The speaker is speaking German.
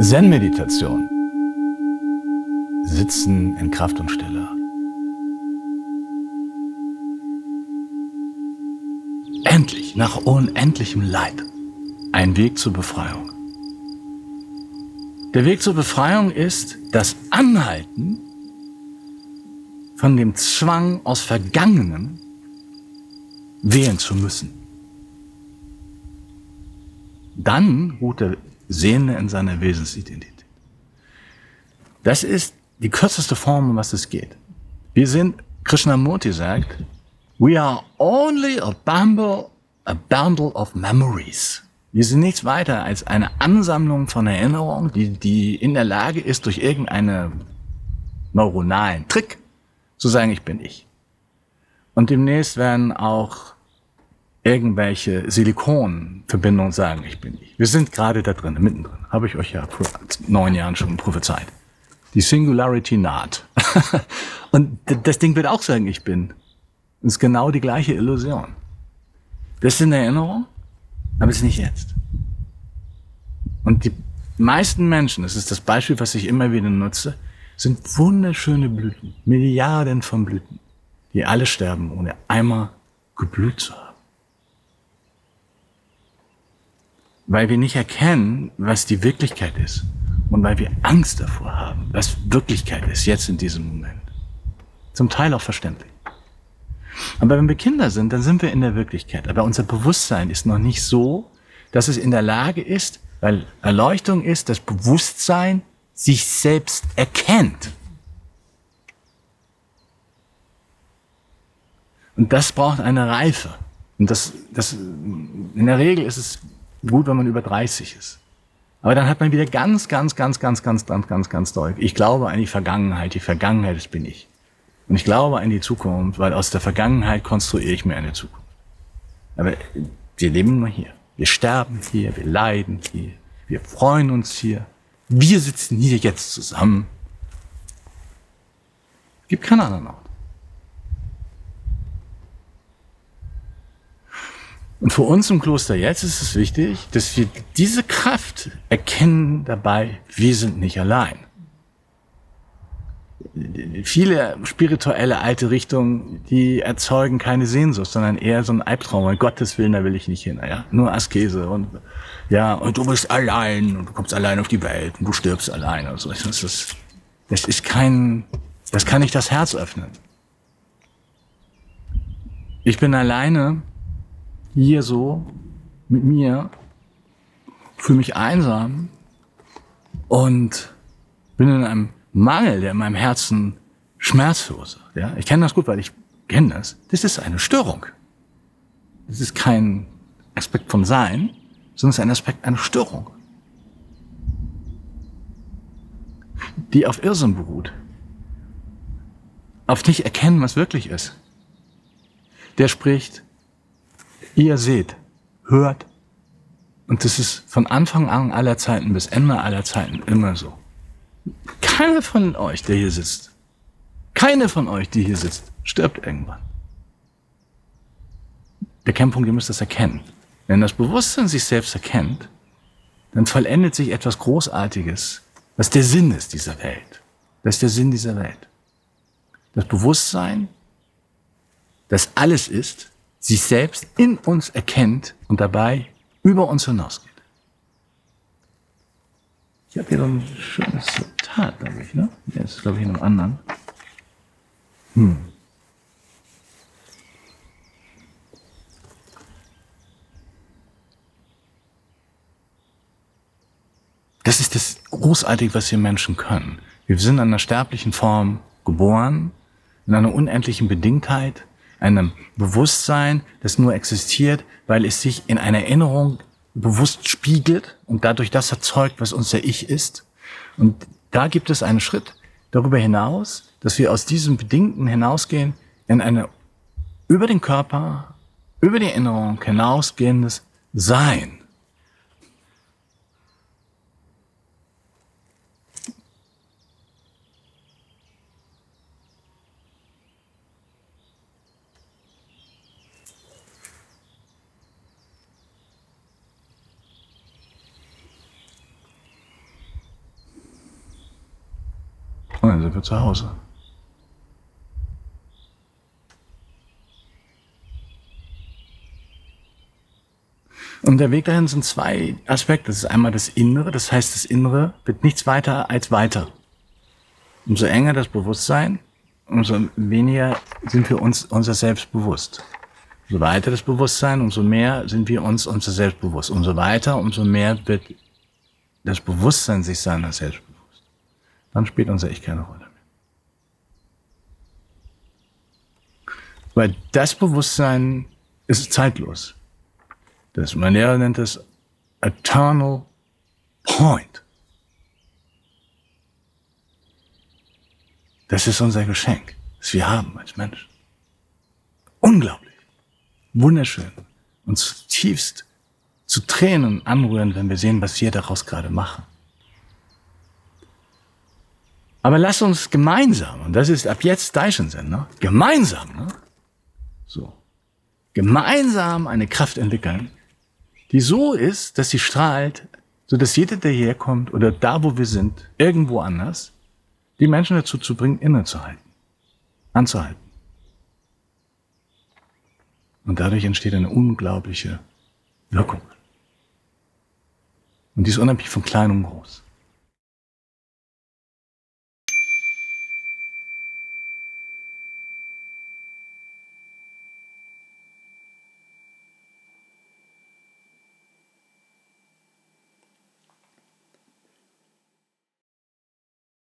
Zen-Meditation. Sitzen in Kraft und Stille. Endlich, nach unendlichem Leid, ein Weg zur Befreiung. Der Weg zur Befreiung ist das Anhalten von dem Zwang aus Vergangenem wählen zu müssen. Dann ruht der Sehende in seiner Wesensidentität. Das ist die kürzeste Form, um was es geht. Wir sind, Krishnamurti sagt, we are only a bundle, a bundle of memories. Wir sind nichts weiter als eine Ansammlung von Erinnerungen, die, die in der Lage ist, durch irgendeinen neuronalen Trick zu sagen, ich bin ich. Und demnächst werden auch irgendwelche Silikonverbindungen sagen, ich bin ich. Wir sind gerade da drin, mittendrin. Habe ich euch ja vor neun Jahren schon prophezeit. Die Singularity naht. Und das Ding wird auch sagen, ich bin. Das ist genau die gleiche Illusion. Das ist in Erinnerung, aber es ist nicht jetzt. Und die meisten Menschen, das ist das Beispiel, was ich immer wieder nutze, sind wunderschöne Blüten. Milliarden von Blüten, die alle sterben, ohne einmal geblüht zu haben. weil wir nicht erkennen, was die Wirklichkeit ist und weil wir Angst davor haben, was Wirklichkeit ist jetzt in diesem Moment. Zum Teil auch verständlich. Aber wenn wir Kinder sind, dann sind wir in der Wirklichkeit. Aber unser Bewusstsein ist noch nicht so, dass es in der Lage ist, weil Erleuchtung ist, das Bewusstsein sich selbst erkennt. Und das braucht eine Reife. Und das, das, in der Regel ist es gut, wenn man über 30 ist. Aber dann hat man wieder ganz, ganz, ganz, ganz, ganz, ganz, ganz, ganz deutlich. Ich glaube an die Vergangenheit. Die Vergangenheit, das bin ich. Und ich glaube an die Zukunft, weil aus der Vergangenheit konstruiere ich mir eine Zukunft. Aber wir leben nur hier. Wir sterben hier, wir leiden hier, wir freuen uns hier. Wir sitzen hier jetzt zusammen. Gibt keinen anderen Ort. Und für uns im Kloster jetzt ist es wichtig, dass wir diese Kraft erkennen dabei, wir sind nicht allein. Viele spirituelle alte Richtungen, die erzeugen keine Sehnsucht, sondern eher so ein Albtraum. Um Gottes Willen, da will ich nicht hin. Ja? Nur Askese und ja, und du bist allein und du kommst allein auf die Welt und du stirbst allein. Also das ist, das ist kein, das kann nicht das Herz öffnen. Ich bin alleine hier so mit mir, fühle mich einsam und bin in einem Mangel, der in meinem Herzen Schmerz verursacht. Ja? Ich kenne das gut, weil ich kenne das. Das ist eine Störung. Das ist kein Aspekt vom Sein, sondern es ist ein Aspekt einer Störung, die auf Irrsinn beruht, auf nicht erkennen, was wirklich ist. Der spricht, Ihr seht, hört. Und das ist von Anfang an aller Zeiten bis Ende aller Zeiten immer so. Keiner von euch, der hier sitzt, keine von euch, die hier sitzt, stirbt irgendwann. Der Kernpunkt, ihr müsst das erkennen. Wenn das Bewusstsein sich selbst erkennt, dann vollendet sich etwas Großartiges, was der Sinn ist dieser Welt. Das ist der Sinn dieser Welt. Das Bewusstsein, das alles ist, sich selbst in uns erkennt und dabei über uns hinausgeht. Ich habe hier so ein schönes Zitat, glaube ich, ne? Der ist, glaube ich, in einem anderen. Hm. Das ist das Großartige, was wir Menschen können. Wir sind in einer sterblichen Form geboren, in einer unendlichen Bedingtheit, einem Bewusstsein, das nur existiert, weil es sich in einer Erinnerung bewusst spiegelt und dadurch das erzeugt, was unser Ich ist. Und da gibt es einen Schritt darüber hinaus, dass wir aus diesem Bedingten hinausgehen in eine über den Körper, über die Erinnerung hinausgehendes Sein. Und dann sind wir zu Hause. Und der Weg dahin sind zwei Aspekte. Das ist einmal das Innere, das heißt, das Innere wird nichts weiter als weiter. Umso enger das Bewusstsein, umso weniger sind wir uns unser Selbst bewusst. Umso weiter das Bewusstsein, umso mehr sind wir uns unser Selbst bewusst. Umso weiter, umso mehr wird das Bewusstsein sich seiner selbst. Dann spielt unser Ich keine Rolle mehr. Weil das Bewusstsein ist zeitlos. Das, mein Lehrer nennt es Eternal Point. Das ist unser Geschenk, das wir haben als Menschen. Unglaublich. Wunderschön. Und zutiefst zu Tränen anrühren, wenn wir sehen, was wir daraus gerade machen. Aber lass uns gemeinsam, und das ist ab jetzt ne? gemeinsam, ne? so, gemeinsam eine Kraft entwickeln, die so ist, dass sie strahlt, so dass jeder, der herkommt oder da, wo wir sind, irgendwo anders, die Menschen dazu zu bringen, innezuhalten, anzuhalten. Und dadurch entsteht eine unglaubliche Wirkung. Und die ist unabhängig von klein und groß.